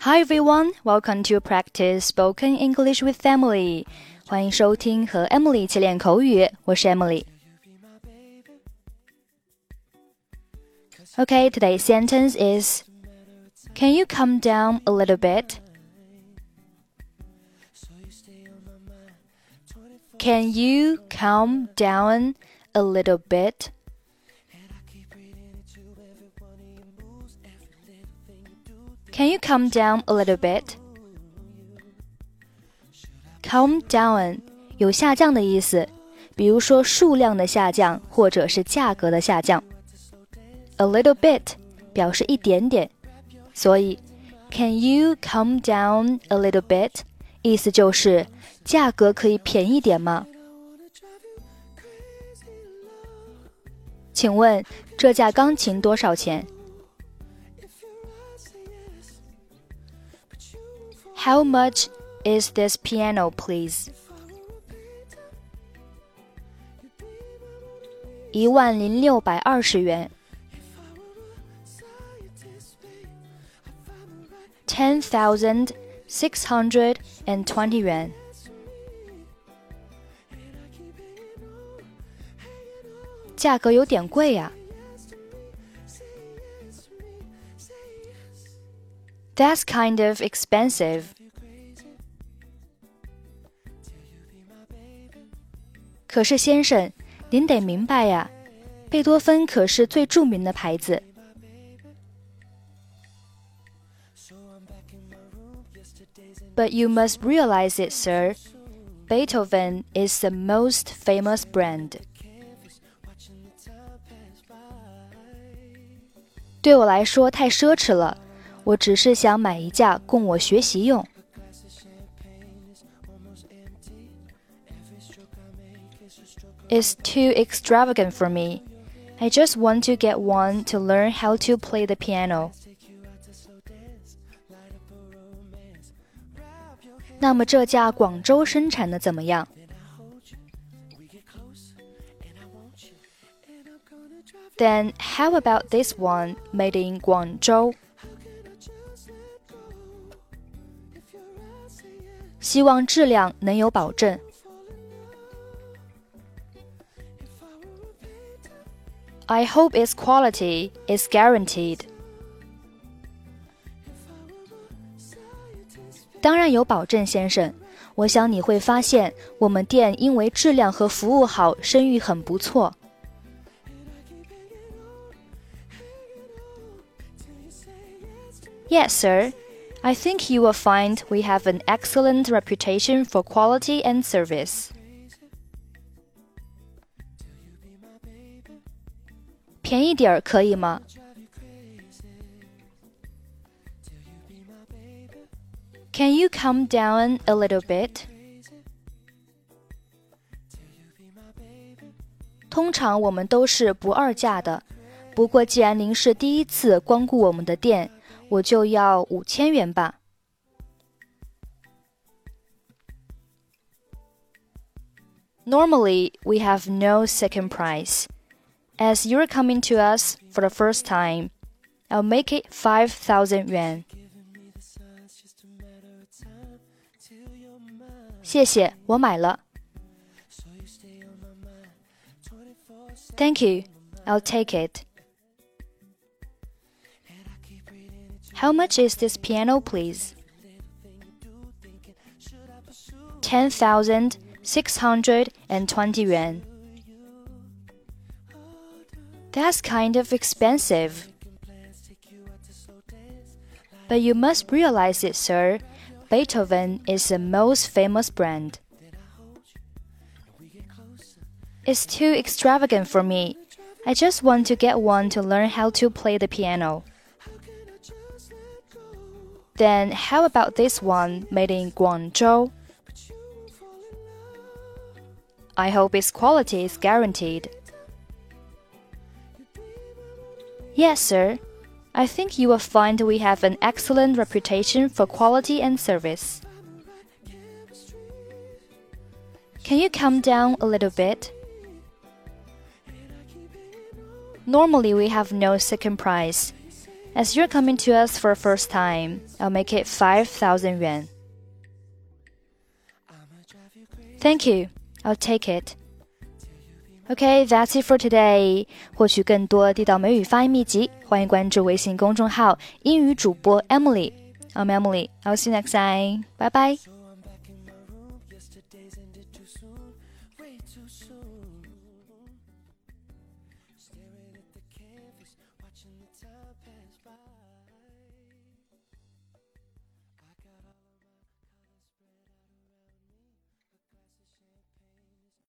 Hi everyone, welcome to practice spoken English with Emily. 欢迎收听和 Emily 一起练口语，我是 Emily。Okay, today's sentence is Can you come down a little bit? Can you calm down a little bit? Can you calm down a little bit? Calm down 有下降的意思，比如说数量的下降，或者是价格的下降。A little bit 表示一点点，所以 Can you calm down a little bit？意思就是价格可以便宜点吗？请问这架钢琴多少钱 ？How much is this piano, please? 一万零六百二十元。Ten thousand six hundred and twenty 元。 That's kind of expensive. 可是先生，您得明白呀，贝多芬可是最着名的牌子。But you must realize it, sir. Beethoven is the most famous brand. 对我来说太奢侈了。 我只是想买一架供我学习用。It's too extravagant for me. I just want to get one to learn how to play the piano. 那么这架广州生产的怎么样？Then how about this one made in Guangzhou? 希望质量能有保证。I hope its quality is guaranteed. 当然有保证，先生。我想你会发现，我们店因为质量和服务好，声誉很不错。Yes, sir. I think you will find we have an excellent reputation for quality and service. 便宜点儿可以吗？Can you come down a little bit? 通常我们都是不二价的，不过既然您是第一次光顾我们的店， 我就要五千元吧。Normally, we have no second price. As you're coming to us for the first time, I'll make it 5,000 yuan. 谢谢，我买了。Thank you, I'll take it. How much is this piano, please? Ten thousand six hundred and twenty yuan. That's kind of expensive. But you must realize it, sir. Beethoven is the most famous brand. It's too extravagant for me. I just want to get one to learn how to play the piano. Then how about this one made in Guangzhou? I hope its quality is guaranteed. Yes, sir. I think you will find we have an excellent reputation for quality and service. Can you come down a little bit? Normally, we have no second price. As you're coming to us for a first time, I'll make it 5,000 yuan. Thank you. I'll take it. Okay, that's it for today. 获取更多地道美语发音秘籍，欢迎关注微信公众号“英语主播 Emily”。I'm Emily. I'll see you next time. Bye bye. Staring at the canvas, watching the time pass by.